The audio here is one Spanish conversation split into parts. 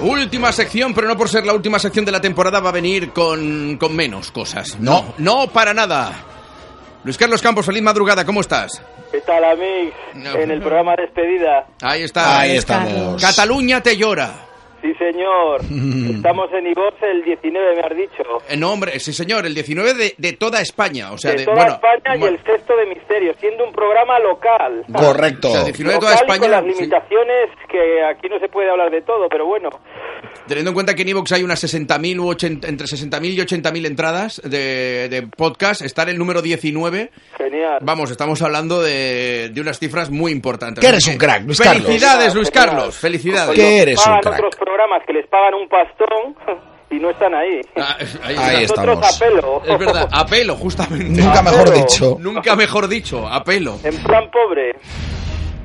Última sección, pero no por ser la última sección de la temporada va a venir con, con menos cosas. No, no para nada. Luis Carlos Campos, feliz madrugada, ¿cómo estás? ¿Qué tal, amigos? En el programa Despedida. Ahí está. Ahí estamos. Cataluña te llora. Sí, señor. Estamos en Ivoz el 19, me has dicho. Eh, No, hombre, sí, señor, el 19 de, de toda España. O sea, de de, toda bueno, España y el sexto de Misterio, siendo un programa local. Correcto. O sea, 19 de toda Local y España. con las sí. limitaciones que aquí no se puede hablar de todo, pero bueno. Teniendo en cuenta que en Evox hay unas 60.000 u 80, entre 60.000 y 80.000 entradas de, de podcast, estar el número 19. Genial. Vamos, estamos hablando de, de unas cifras muy importantes. Que eres un crack, Luis Carlos. Felicidades, Luis. Carlos. Felicidades. ¿Qué Los eres un crack? Programas que les pagan un pastón y no están ahí. Ah, ahí. Nosotros estamos. a pelo. Es verdad, a pelo, justamente. Nunca mejor dicho. Nunca mejor dicho, a pelo. En plan pobre.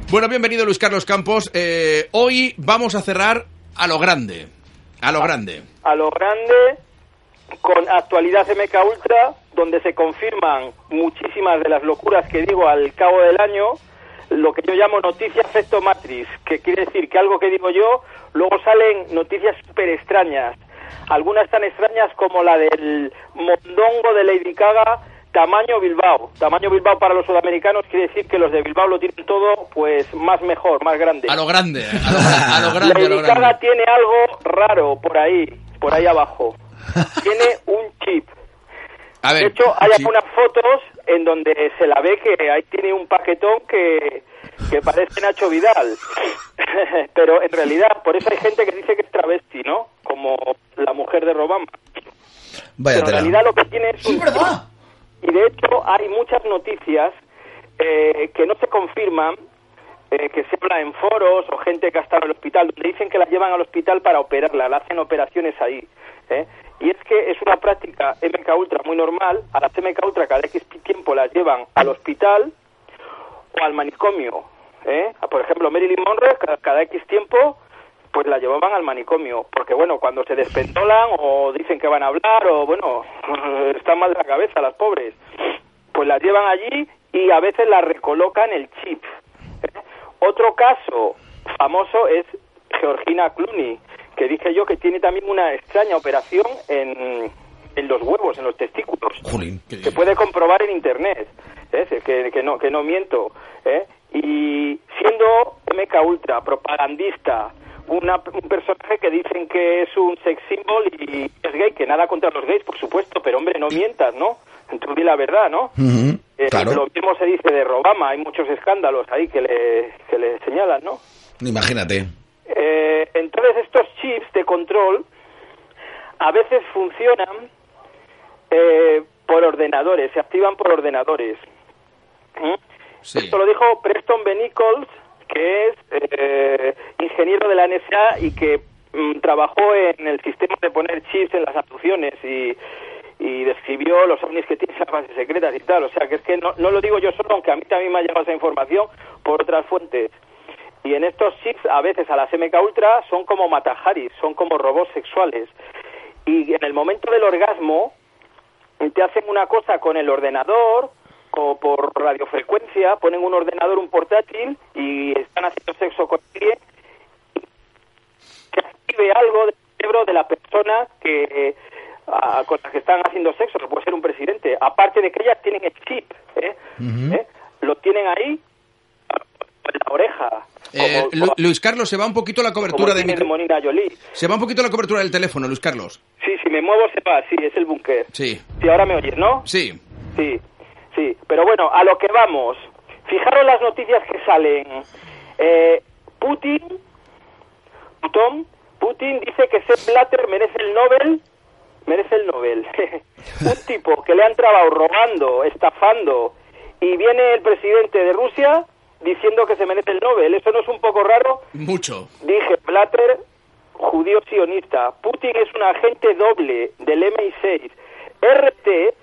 Bueno, bienvenido Luis Carlos Campos. Eh, hoy vamos a cerrar a lo grande. A lo grande. a lo grande con actualidad MK Ultra, donde se confirman muchísimas de las locuras que digo al cabo del año, lo que yo llamo noticia efecto matriz, que quiere decir que algo que digo yo, luego salen noticias súper extrañas, algunas tan extrañas como la del mondongo de Lady Gaga tamaño Bilbao. Tamaño Bilbao para los sudamericanos quiere decir que los de Bilbao lo tienen todo pues más mejor, más grande. A lo grande. A lo, a lo grande, a lo Lady Gaga grande. tiene algo raro por ahí, por ahí abajo. tiene un chip. A ver, De hecho, hay algunas fotos en donde se la ve que ahí tiene un paquetón que, que parece Nacho Vidal. Pero en realidad, por eso hay gente que dice que es travesti, ¿no? Como la mujer de Robama. Vaya Pero en realidad lo que tiene es un y de hecho hay muchas noticias eh, que no se confirman, eh, que se habla en foros o gente que ha estado en el hospital, donde dicen que las llevan al hospital para operarla, le hacen operaciones ahí. ¿eh? Y es que es una práctica MK Ultra muy normal, a las MK Ultra cada X tiempo las llevan al hospital o al manicomio. ¿eh? Por ejemplo, Marilyn Monroe cada, cada X tiempo pues la llevaban al manicomio, porque bueno, cuando se despentolan o dicen que van a hablar o bueno, están mal de la cabeza las pobres, pues las llevan allí y a veces las recolocan el chip. ¿eh? Otro caso famoso es Georgina Clooney, que dije yo que tiene también una extraña operación en, en los huevos, en los testículos Jolín. se puede comprobar en internet ¿eh? que, que no que no miento ¿eh? y siendo MK Ultra propagandista una- un personaje que dicen que es un sex symbol y es gay que nada contra los gays por supuesto pero hombre no mientas no entonces di la verdad no Eh, claro. lo mismo se dice de Robama hay muchos escándalos ahí que le que le señalan no Imagínate. Eh, entonces estos chips de control a veces funcionan eh, por ordenadores, se activan por ordenadores. ¿Mm? Sí. Esto lo dijo Preston B. Nichols, que es eh, ingeniero de la NSA y que mm, trabajó en el sistema de poner chips en las abducciones y, y describió los ovnis que tienen las bases secretas y tal. O sea, que es que no, no lo digo yo solo, aunque a mí también me ha llegado esa información por otras fuentes. Y en estos chips, a veces a las MK Ultra, son como matajaris, son como robots sexuales. Y en el momento del orgasmo, te hacen una cosa con el ordenador o por radiofrecuencia, ponen un ordenador, un portátil y están haciendo sexo con alguien que active algo del cerebro de la persona que a- con la que están haciendo sexo, que puede ser un presidente. Aparte de que ellas tienen el chip, ¿eh? ¿Eh? lo tienen ahí la oreja. Eh, como- Lu- Luis Carlos, se va un poquito la cobertura de Jolie. Se va un poquito la cobertura del teléfono, Luis Carlos. Sí, si me muevo se va, sí, es el búnker. Sí. Sí, ahora me oyes, ¿no? Sí. Sí, sí. Pero bueno, a lo que vamos. Fijaros las noticias que salen. Eh, Putin, Putin, Putin dice que Sepp Blatter merece el Nobel. Merece el Nobel. Un tipo que le han trabado robando, estafando, y viene el presidente de Rusia diciendo que se merece el Nobel. ¿Eso no es un poco raro? Mucho. Dije, Blatter, judío sionista. Putin es un agente doble del MI6. RT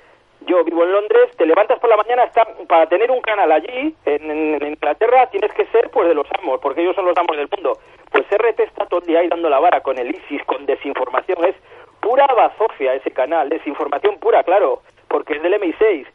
yo vivo en Londres, te levantas por la mañana, está, para tener un canal allí, en, en Inglaterra, tienes que ser pues de los amos, porque ellos son los amos del mundo. Pues RT está todo el día ahí dando la vara con el ISIS, con desinformación, es pura bazofia ese canal, desinformación pura, claro, porque es del MI6.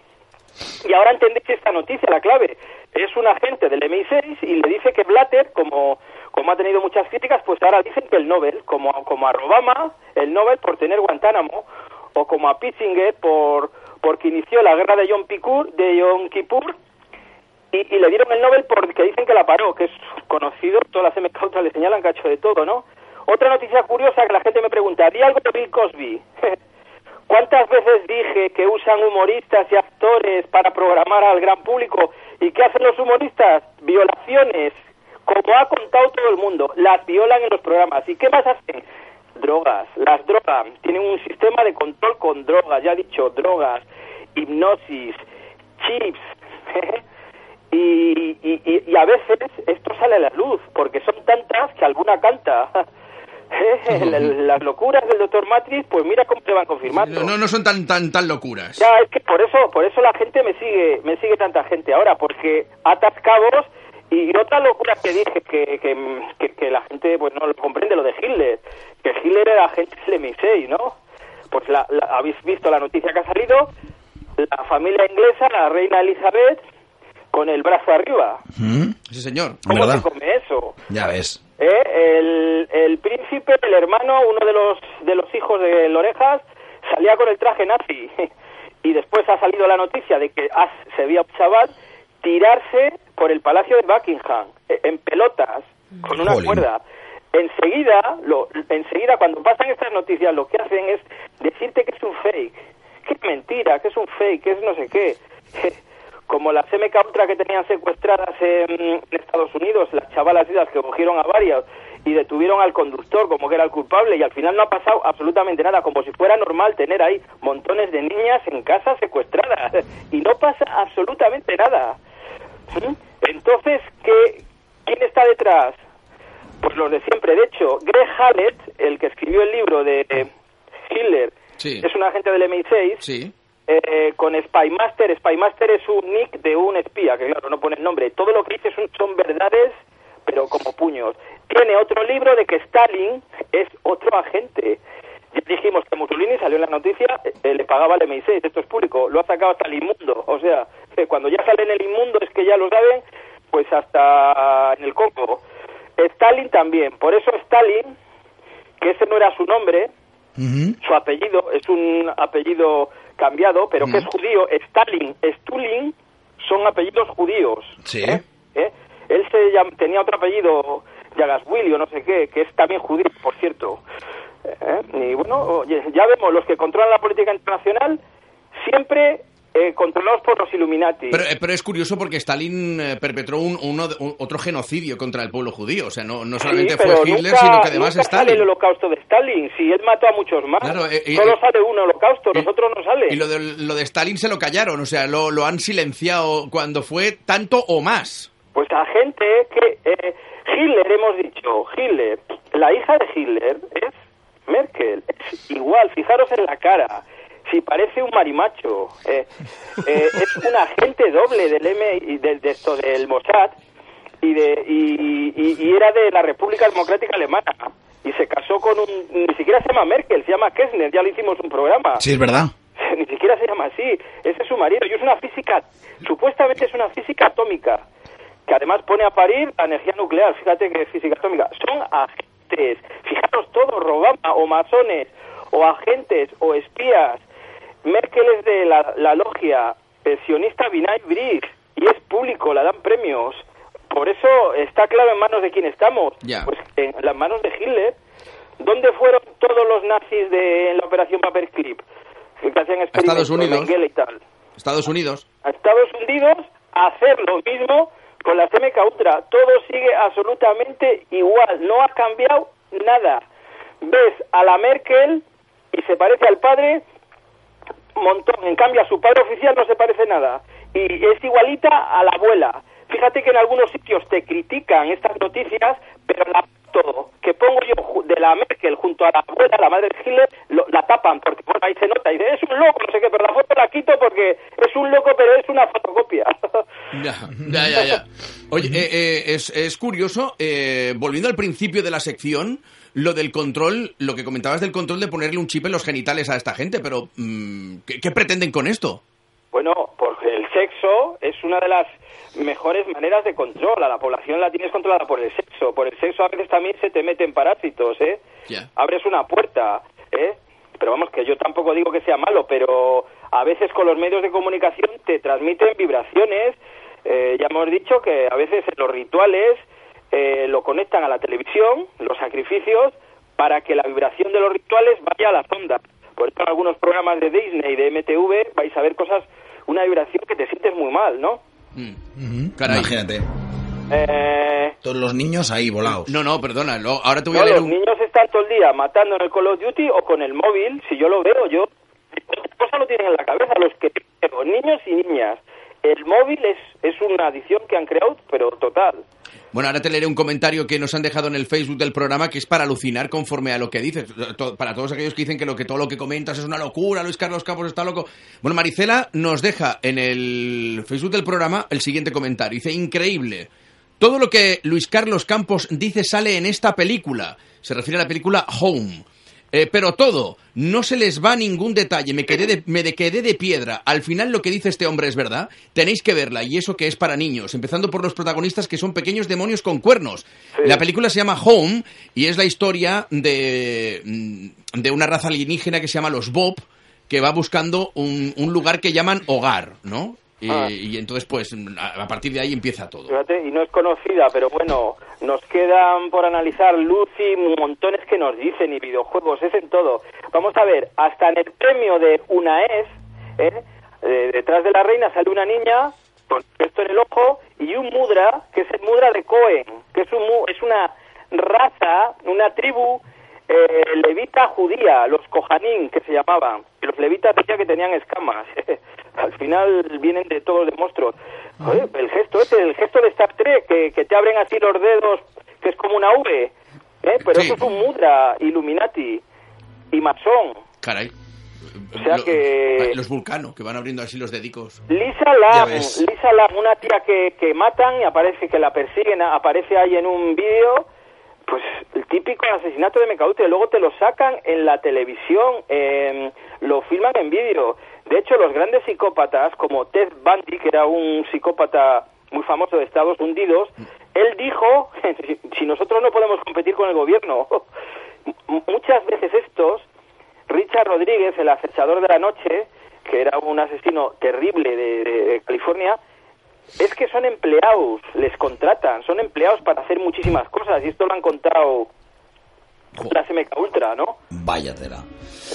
Y ahora entendéis esta noticia, la clave. Es un agente del MI6 y le dice que Blatter, como, como ha tenido muchas críticas, pues ahora dicen que el Nobel, como, como a Obama, el Nobel por tener Guantánamo, o como a Pitzinger por porque inició la guerra de Yom Kippur, de Yom Kippur y, le dieron el Nobel porque dicen que la paró, que es conocido, todas las MK le señalan hecho de todo, ¿no? Otra noticia curiosa que la gente me pregunta, ¿di algo de Bill Cosby? ¿Cuántas veces dije que usan humoristas y actores para programar al gran público? ¿Y qué hacen los humoristas? Violaciones, como ha contado todo el mundo, las violan en los programas. ¿Y qué más hacen? Drogas, las drogas, tienen un sistema de control con drogas, ya he dicho, drogas, hipnosis, chips, y, y, y, a veces esto sale a la luz, porque son tantas que alguna canta. las locuras del doctor Matrix, pues mira cómo te van confirmando. No, no son tan tan tan locuras. Ya, es que por eso, por eso la gente me sigue, me sigue tanta gente ahora, porque atas cabos y otra locura que dije que, que, que, la gente pues no lo comprende, lo de Hitler, que Hitler era agente del MI6, ¿no? Pues la, habéis visto la noticia que ha salido, la familia inglesa, la reina Elizabeth, con el brazo arriba. Sí, señor. ¿Cómo se come eso? Ya ves. ¿Eh? El, el príncipe, el hermano, uno de los, de los hijos de Lorejas, salía con el traje nazi. y después ha salido la noticia de que se veía un chaval tirarse por el Palacio de Buckingham, eh, en pelotas, con una cuerda. Enseguida, lo, enseguida, cuando pasan estas noticias, lo que hacen es decirte que es un fake, que es mentira, que es un fake, que es no sé qué. Como las MK Ultra que tenían secuestradas en, Estados Unidos, las chavalas esas que cogieron a varias y detuvieron al conductor como que era el culpable y al final no ha pasado absolutamente nada, como si fuera normal tener ahí montones de niñas en casa secuestradas y no pasa absolutamente nada. Entonces, ¿qué, ¿quién está detrás? Pues los de siempre. De hecho, Greg Hallett, el que escribió el libro de Hitler, es un agente del MI6. Sí. Eh, con Spymaster. Spymaster es un nick de un espía, que claro, no pone el nombre. Todo lo que dice son, son verdades, pero como puños. Tiene otro libro de que Stalin es otro agente. Ya dijimos que Mussolini salió en la noticia, eh, le pagaba el MI6, esto es público, lo ha sacado hasta el inmundo. O sea, cuando ya sale en el inmundo es que ya lo saben, pues hasta en el coco. Stalin también, por eso Stalin, que ese no era su nombre, su apellido es un apellido cambiado, pero que es judío, Stalin, Stulin, son apellidos judíos. Sí. ¿eh? ¿Eh? Él se tenía otro apellido, Yagaswili o no sé qué, que es también judío, por cierto. ¿Eh? Y bueno, ya vemos, los que controlan la política internacional siempre eh, controlados por los Illuminati. Pero, eh, pero, es curioso porque Stalin eh, perpetró un, uno, otro genocidio contra el pueblo judío. O sea, no, no solamente fue Hitler, sino que además nunca Stalin. Sale el holocausto de Stalin. Si él mató a muchos más, solo sale un holocausto, nosotros no sale. Y lo de, lo de Stalin se lo callaron, o sea, lo, lo han silenciado cuando fue tanto o más. Pues a gente que. Hitler, hemos dicho, Hitler, la hija de Hitler es Merkel. Es igual, fijaros en la cara si parece un marimacho. Eh, eh, es un agente doble del M de, de esto del Mossad y de y, y, era de la República Democrática Alemana y se casó con un ni siquiera se llama Merkel, se llama Kessner, ya le hicimos un programa. Sí, es verdad. Ni siquiera se llama así, ese es su marido y es una física, supuestamente es una física atómica que además pone a parir la energía nuclear, fíjate que es física atómica, son agentes, fijaros todos, Obama o masones o agentes o espías Merkel es de la, logia pensionista Vinay Briggs y es público, la dan premios. Por eso está claro en manos de quién estamos. Pues en las manos de Hitler. ¿Dónde fueron todos los nazis de en la operación Paperclip? Que hacían Estados Unidos. Y tal. Estados Unidos. A Estados Unidos a hacer lo mismo con la CMK Ultra. Todo sigue absolutamente igual. No ha cambiado nada. Ves a la Merkel y se parece al padre montón. En cambio, a su padre oficial no se parece nada. Y es igualita a la abuela. Fíjate que en algunos sitios te critican estas noticias, pero la todo que pongo yo de la Merkel junto a la abuela, la madre de Hitler, lo, la tapan, porque bueno, ahí se nota, y dice, es un loco, no sé qué, pero la foto la quito porque es un loco, pero es una fotocopia. Ya, ya, ya. Oye, eh, eh, es, es, curioso, eh, volviendo al principio de la sección, lo del control, lo que comentabas del control de ponerle un chip en los genitales a esta gente, pero mm, ¿qué, qué pretenden con esto? Bueno, porque el sexo es una de las mejores maneras de control. A la población la tienes controlada por el sexo. Por el sexo a veces también se te meten parásitos, ¿eh? Ya. Abres una puerta, ¿eh? Pero vamos, que yo tampoco digo que sea malo, pero a veces con los medios de comunicación te transmiten vibraciones. Eh, ya hemos dicho que a veces en los rituales eh, lo conectan a la televisión, los sacrificios, para que la vibración de los rituales vaya a las ondas. Por eso en algunos programas de Disney y de MTV vais a ver cosas, una vibración que te sientes muy mal, ¿no? Mm. Caray. Imagínate. Eh, Todos los niños ahí volados. No, no, perdona, lo- ahora te voy no, a leer los niños están todo el día matando en el Call of Duty o con el móvil, si yo lo veo, yo... Otra cosa lo tienen en la cabeza los que niños y niñas. El móvil es, es una adicción que han creado, pero total. Bueno, ahora te leeré un comentario que nos han dejado en el Facebook del programa que es para alucinar conforme a lo que dices. Para todos aquellos que dicen que, lo, que todo lo que comentas es una locura, Luis Carlos Campos está loco. Bueno, Maricela nos deja en el Facebook del programa el siguiente comentario. Dice, increíble. Todo lo que Luis Carlos Campos dice sale en esta película. Se refiere a la película Home. Eh, pero todo, no se les va ningún detalle, me quedé, de, me quedé de piedra. Al final lo que dice este hombre es verdad, tenéis que verla, y eso que es para niños, empezando por los protagonistas que son pequeños demonios con cuernos. La película se llama Home, y es la historia de, mm, de una raza alienígena que se llama los Bob, que va buscando un, un lugar que llaman hogar, ¿no? Y, Ah. y entonces, pues, a partir de ahí empieza todo. Fíjate, y no es conocida, pero bueno, nos quedan por analizar Lucy, montones que nos dicen y videojuegos, es en todo. Vamos a ver, hasta en el premio de UNAES, ¿eh? Eh, detrás de la reina sale una niña con esto en el ojo y un mudra, que es el mudra de Cohen, que es, un, es una raza, una tribu eh, levita judía, los Kohanim, que se llamaban. Y los levitas decía que tenían escamas. Al final vienen de todos los monstruos. Joder, el gesto ese, el gesto de Star Trek, que, que te abren así los dedos, que es como una V. ¿eh? Pero Sí. eso es un mudra, Illuminati y masón. Caray. O sea que- Los vulcanos, que van abriendo así los dedicos. Lisa Lam. Lisa Lam, una tía que, que matan y aparece que la persiguen, aparece ahí en un vídeo, pues el típico asesinato de Mecaute, luego te lo sacan en la televisión, em, lo filman en vídeo. De hecho, los grandes psicópatas, como Ted Bundy, que era un psicópata muy famoso de Estados Unidos, él dijo, si nosotros no podemos competir con el gobierno, muchas veces estos Richard Rodríguez, el acechador de la noche, que era un asesino terrible de- de California, es que son empleados, les contratan, son empleados para hacer muchísimas cosas, y esto lo han contado la SMK Ultra, ¿no? Vaya tela.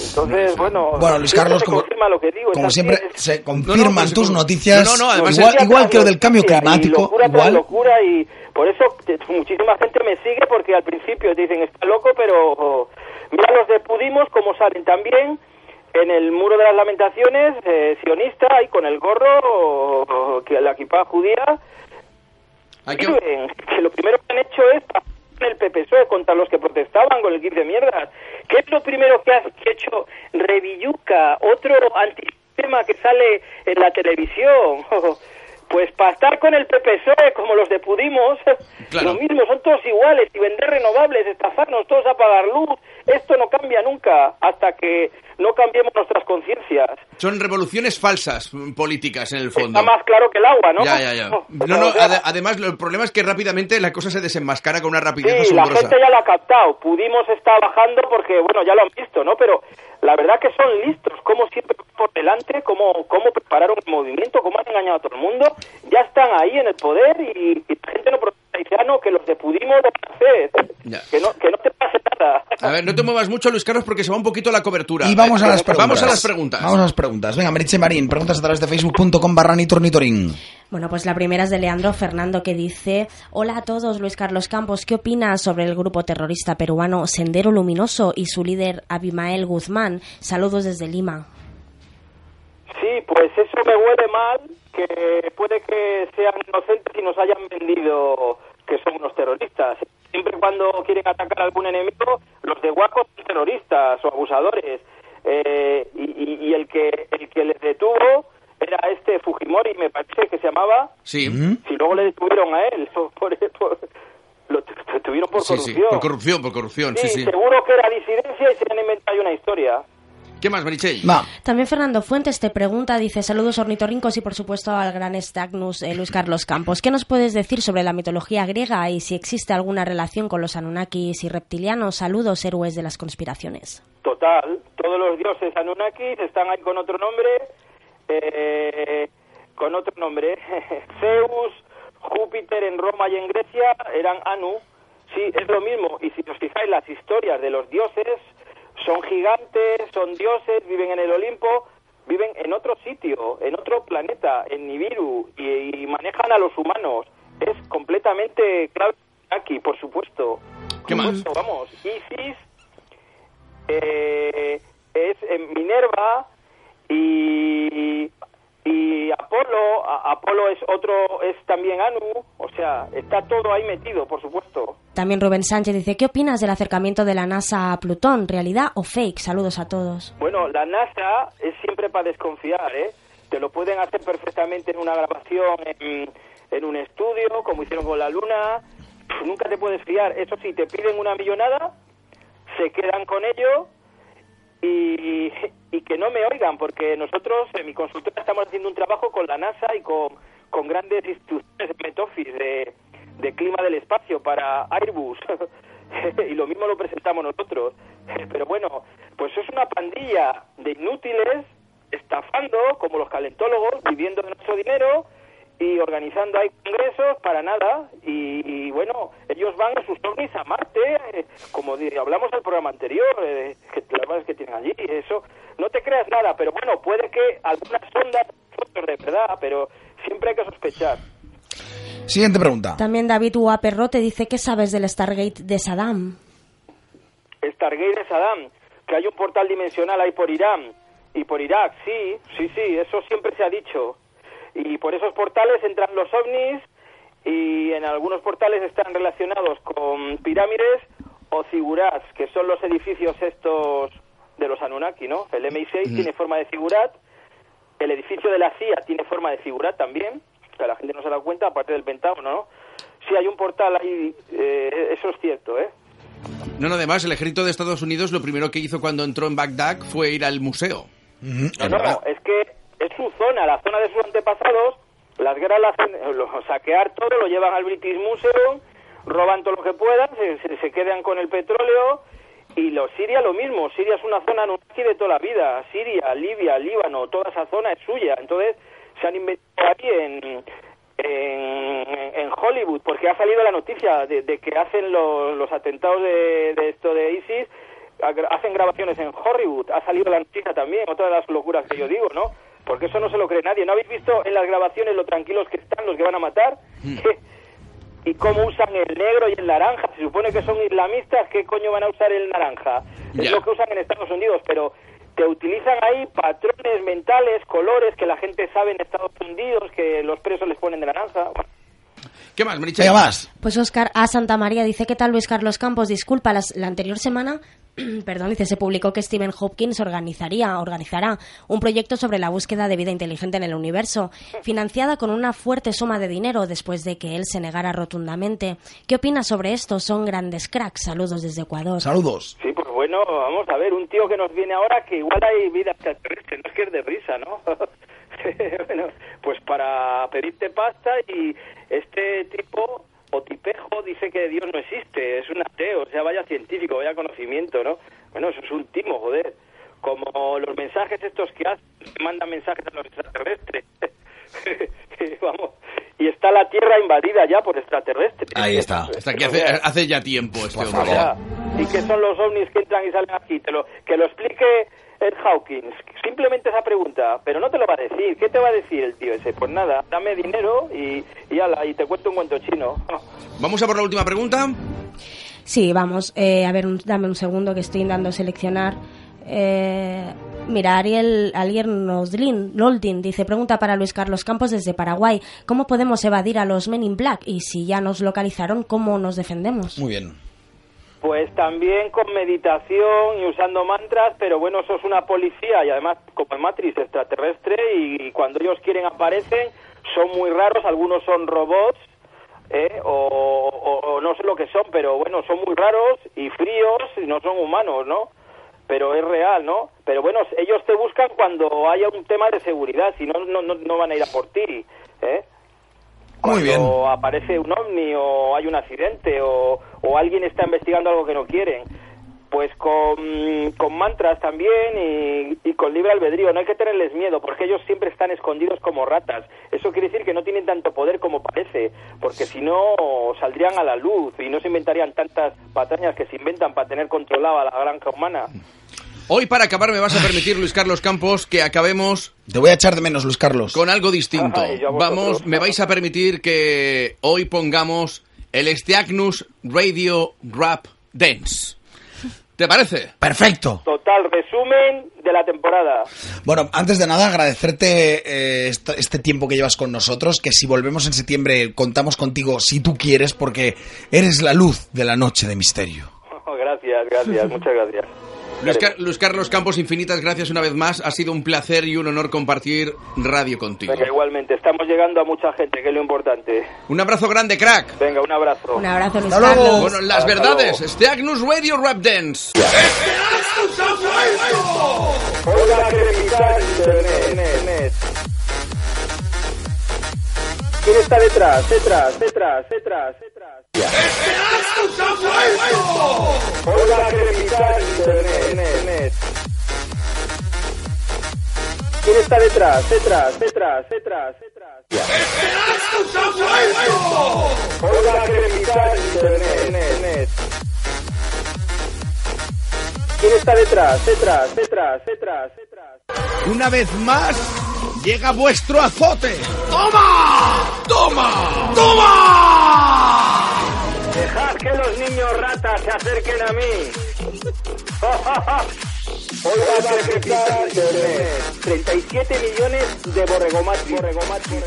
Entonces, bueno, Bueno, Luis Carlos, como, lo que digo, como siempre, se No, confirman no, pues, tus noticias. no, no, además igual, igual que lo del cambio noticia, y climático. locura igual. locura y por eso muchísima gente me sigue porque al principio te dicen está loco, pero mira los de Pudimos como salen también en el muro de las lamentaciones, eh, sionista y con el gorro que la equipa judía Hay que- lo primero que han hecho es con el PPSOE contra los que protestaban con el kit de mierdas. ¿Qué es lo primero que ha hecho Revilluca, otro antisistema que sale en la televisión? Pues para estar con el PPSOE como los de Pudimos, Claro. lo mismo, son todos iguales y vender renovables, estafarnos todos a pagar luz. Esto no cambia nunca hasta que no cambiemos nuestras conciencias. Son revoluciones falsas mm, políticas en el fondo. Está más claro que el agua, ¿no? Ya, ya, ya. No, no, ade- además, el problema es que rápidamente la cosa se desenmascara con una rapidez Sí, la asombrosa. gente ya lo ha captado. Pudimos está bajando porque, bueno, ya lo han visto, ¿no? Pero la verdad que son listos, como siempre por delante, cómo, cómo prepararon el movimiento, cómo han engañado a todo el mundo. Ya están ahí en el poder y, y la gente no protesta dice, ah, no, que los de Pudimos lo hacer. Que no, que no te pase nada. A ver, no te muevas mucho, Luis Carlos, porque se va un poquito la cobertura. Y vamos a las preguntas. Vamos a las preguntas. Vamos a las preguntas. Venga, Meritxe Marín, preguntas a través de facebook.com barra nitornitorin. Bueno, pues la primera es de Leandro Fernando que dice, hola a todos, Luis Carlos Campos, ¿qué opinas sobre el grupo terrorista peruano Sendero Luminoso y su líder Abimael Guzmán? Saludos desde Lima. Sí, pues eso me huele mal, que puede que sean inocentes y nos hayan vendido que son unos terroristas. Siempre cuando quieren atacar a algún enemigo, los de Guaco son terroristas o abusadores. Eh, y, y- y el que el que les detuvo era este Fujimori, me parece que se llamaba, Sí. Si luego le detuvieron a él, por, por- lo tu- detuvieron por Sí, sí, corrupción. por corrupción, por corrupción, sí, sí. seguro que era disidencia y se han inventado una historia. ¿Qué más, Marichel? Va. También Fernando Fuentes te pregunta, dice, saludos ornitorrincos y por supuesto al gran Stagnus eh, Luis Carlos Campos. ¿Qué nos puedes decir sobre la mitología griega y si existe alguna relación con los Anunnakis y reptilianos? Saludos, héroes de las conspiraciones. Total, todos los dioses Anunnakis están ahí con otro nombre, eh, con otro nombre. Zeus, Júpiter en Roma y en Grecia eran Anu. Sí, es lo mismo. Y si os fijáis, las historias de los dioses son gigantes, son dioses, viven en el Olimpo, viven en otro sitio, en otro planeta, en Nibiru, y, y manejan a los humanos. Es completamente claro aquí, por supuesto. ¿Qué Por más? Vamos, Isis eh, es en Minerva y, y Apolo, a- Apolo es otro, es también Anu, o sea, está todo ahí metido, por supuesto. También Rubén Sánchez dice, ¿qué opinas del acercamiento de la NASA a Plutón? ¿Realidad o fake? Saludos a todos. Bueno, la NASA es siempre para desconfiar, ¿eh? Te lo pueden hacer perfectamente en una grabación, en, en un estudio, como hicieron con la Luna. Pff, nunca te puedes fiar. Eso sí, te piden una millonada, se quedan con ello y, y que no me oigan, porque nosotros en mi consultora estamos haciendo un trabajo con la NASA y con, con grandes instituciones de Metofis de, de clima del espacio para Airbus. y lo mismo lo presentamos nosotros. Pero bueno, pues es una pandilla de inútiles estafando como los calentólogos, viviendo de nuestro dinero y organizando ahí congresos para nada y, y, bueno ellos van a sus ovnis a Marte eh, como hablamos al programa anterior eh, que las bases que tienen allí eso no te creas nada pero bueno puede que algunas sondas son de verdad pero siempre hay que sospechar Siguiente pregunta. También David Uaperro te dice, ¿qué sabes del Stargate de Saddam? Stargate de Saddam que hay un portal dimensional ahí por Irán y por Irak sí sí sí eso siempre se ha dicho y por esos portales entran los ovnis y en algunos portales están relacionados con pirámides o figurats, que son los edificios estos de los Anunnaki, ¿no? El MI6 tiene forma de figurat, el edificio de la CIA tiene forma de figurat también, que la gente no se da cuenta, aparte del Pentágono, ¿no? Sí, hay un portal ahí, eh, eso es cierto, ¿eh? No, no, además, el ejército de Estados Unidos lo primero que hizo cuando entró en Bagdad fue ir al museo. No, es no, es que su zona, la zona de sus antepasados. Las guerras las eh, saquear todo, lo llevan al British Museum, roban todo lo que puedan, se, se, quedan con el petróleo. Y los Siria lo mismo, Siria es una zona Anunnaki de toda la vida. Siria, Libia, Líbano, toda esa zona es suya. Entonces se han inventado ahí en, en, Hollywood, porque ha salido la noticia de, de que hacen los, los atentados de, de esto de ISIS, hacen grabaciones en Hollywood, ha salido la noticia también, otra de las locuras que yo digo, ¿no? Porque eso no se lo cree nadie. ¿No habéis visto en las grabaciones lo tranquilos que están los que van a matar? ¿Y cómo usan el negro y el naranja? Se supone que son islamistas, ¿qué coño van a usar el naranja? Es Ya. lo que usan en Estados Unidos, pero te utilizan ahí patrones mentales, colores que la gente sabe en Estados Unidos, que los presos les ponen de naranja. ¿Qué más, Marichel? Venga, más. Pues Oscar A. Santa María dice, ¿qué tal Luis Carlos Campos? Disculpa, las- la anterior semana, perdón, dice, se publicó que Stephen Hopkins organizaría, organizará un proyecto sobre la búsqueda de vida inteligente en el universo, financiada con una fuerte suma de dinero después de que él se negara rotundamente. ¿Qué opinas sobre esto? Son grandes cracks. Saludos desde Ecuador. Saludos. Sí, pues bueno, vamos a ver, un tío que nos viene ahora que igual hay vida extraterrestre, no es que es de risa, ¿no? bueno, pues para pedirte pasta y este tipo o tipejo dice que Dios no existe, es un ateo, o sea, vaya científico, vaya conocimiento, ¿no? Bueno, eso es un timo, joder. Como los mensajes estos que hacen, que mandan mensajes a los extraterrestres. Vamos, y está la Tierra invadida ya por extraterrestres. Ahí está. Hasta aquí hace, hace ya tiempo este hombre. ¿Y qué son los ovnis que entran y salen aquí? Te lo, que lo explique Ed Hawkins. Simplemente esa pregunta, pero no te lo va a decir. ¿Qué te va a decir el tío ese? Pues nada, dame dinero y, y, ala, y te cuento un cuento chino. Vamos a por la última pregunta. Sí, vamos, eh, a ver, un- dame un segundo que estoy dando a seleccionar. Eh, mira, Ariel, Ariel Noldin, Noldin dice, pregunta para Luis Carlos Campos desde Paraguay, ¿cómo podemos evadir a los Men in Black? Y si ya nos localizaron, ¿cómo nos defendemos? Muy bien. Pues también con meditación y usando mantras, pero bueno, eso es una policía y además como en Matrix extraterrestre y cuando ellos quieren aparecen, son muy raros, algunos son robots, ¿eh? o, no sé lo que son, pero bueno, son muy raros y fríos y no son humanos, ¿no? Pero es real, ¿no? Pero bueno, ellos te buscan cuando haya un tema de seguridad, si no, no, no, no van a ir a por ti, ¿eh? Muy bien. o aparece un ovni o hay un accidente o, o alguien está investigando algo que no quieren. Pues con, con mantras también y, y con libre albedrío. No hay que tenerles miedo porque ellos siempre están escondidos como ratas. Eso quiere decir que no tienen tanto poder como parece, porque si no saldrían a la luz y no se inventarían tantas patrañas que se inventan para tener controlada la granja humana. Hoy para acabar me vas a permitir, Luis Carlos Campos, que acabemos Te voy a echar de menos, Luis Carlos. con algo distinto. Ay. Vamos, me vais a permitir que hoy pongamos el Stiagnus Radio Rap Dance. ¿Te parece? Perfecto. Total resumen de la temporada. Bueno, antes de nada, agradecerte eh, esto- este tiempo que llevas con nosotros, que si volvemos en septiembre contamos contigo si tú quieres, porque eres la luz de la noche de misterio. Gracias, gracias, muchas gracias. Luis, Car- Luis Carlos Campos, infinitas gracias una vez más. Ha sido un placer y un honor compartir radio contigo. Venga, igualmente, estamos llegando a mucha gente, que es lo importante. Un abrazo grande, crack. Venga, un abrazo. Un abrazo, Luis Hasta luego. Carlos. Bueno, las Hasta verdades. luego. Stiagnus Radio Rap Dance. Hola, Cremital Internet. ¿Quién está detrás? Detrás, detrás, detrás, detrás. Hola, Cremital Internet. ¿Quién está detrás? Detrás, detrás, detrás, detrás. Hola, Cremital Internet. ¿Quién está detrás? Detrás, detrás, detrás, detrás. Una vez más, llega vuestro azote. ¡Toma! ¡Toma! ¡Toma! Dejad que los niños ratas se acerquen a mí. Hoy va a secretar Internet. 37 millones de borregomati. borregomati.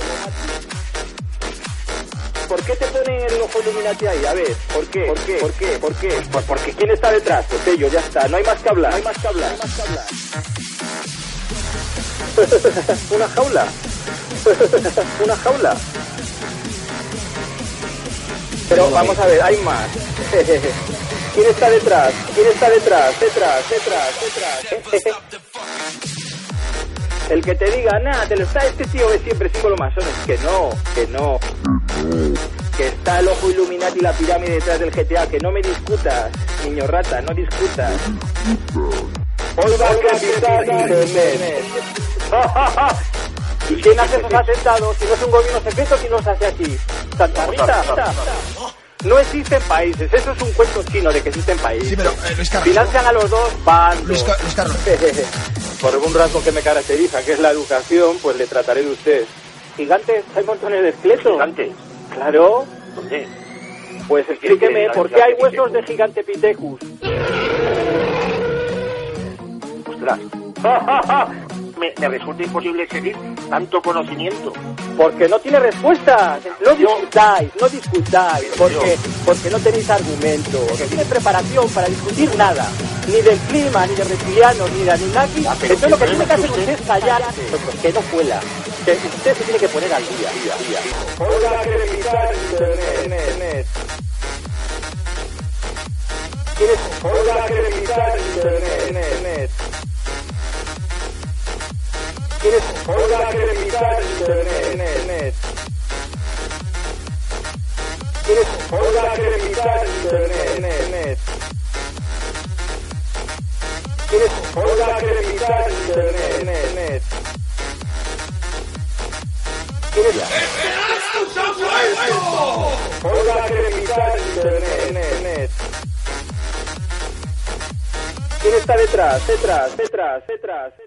¿Por qué te ponen el ojo Illuminati ahí? A ver, ¿por qué? ¿Por qué? ¿Por qué? ¿Por qué? Pues porque ¿quién está detrás? Pues ellos, ya está. No hay más que hablar. No hay más que hablar. No hay más que hablar. Una jaula. Una jaula. Pero vamos a ver, hay más. ¿Quién está detrás? ¿Quién está detrás? Detrás, detrás, detrás. El que te diga, nada, te lo está este tío es siempre símbolo masón. Es que no, que no. Que está el ojo Illuminati y la pirámide detrás del GTA. Que no me discutas, niño rata, no discutas. Hoy va a Internet. ¿Y quién hace esos atentados? Si no es un gobierno secreto, ¿quién los hace aquí? Santa Rita. No existen países, eso es un cuento chino de que existen países. Sí, pero, eh, Luis Carlos. Financian a los dos bandos. Luis, Ca- Luis Carlos. Por algún rasgo que me caracteriza, que es la educación, pues le trataré de usted. Gigantes, hay montones de esqueletos. ¿Gigantes? Claro. ¿Dónde? Pues explíqueme, ¿por qué hay huesos de gigante Pitecus? Ostras. Me, me resulta imposible seguir tanto conocimiento. Porque no tiene respuestas. No discutáis, no discutáis. Porque, porque no tenéis argumentos. No tiene preparación para discutir nada. Ni del clima, ni de reptilianos, ni de Anunnaki. Ya, pero Entonces lo que ¿qué tiene que hacer usted? es callarse. Que no cuela. Que usted se tiene que poner al día. Hola, Internet. ¿Quieres? Hola, Internet. ¿Quieres? Hola, Internet. ¿Quieres? Hola, Internet. ¿Quieres? Hola, Internet. ¿Quieres? Hola, Internet. ¿Quién está? Detrás, detrás, detrás, detrás.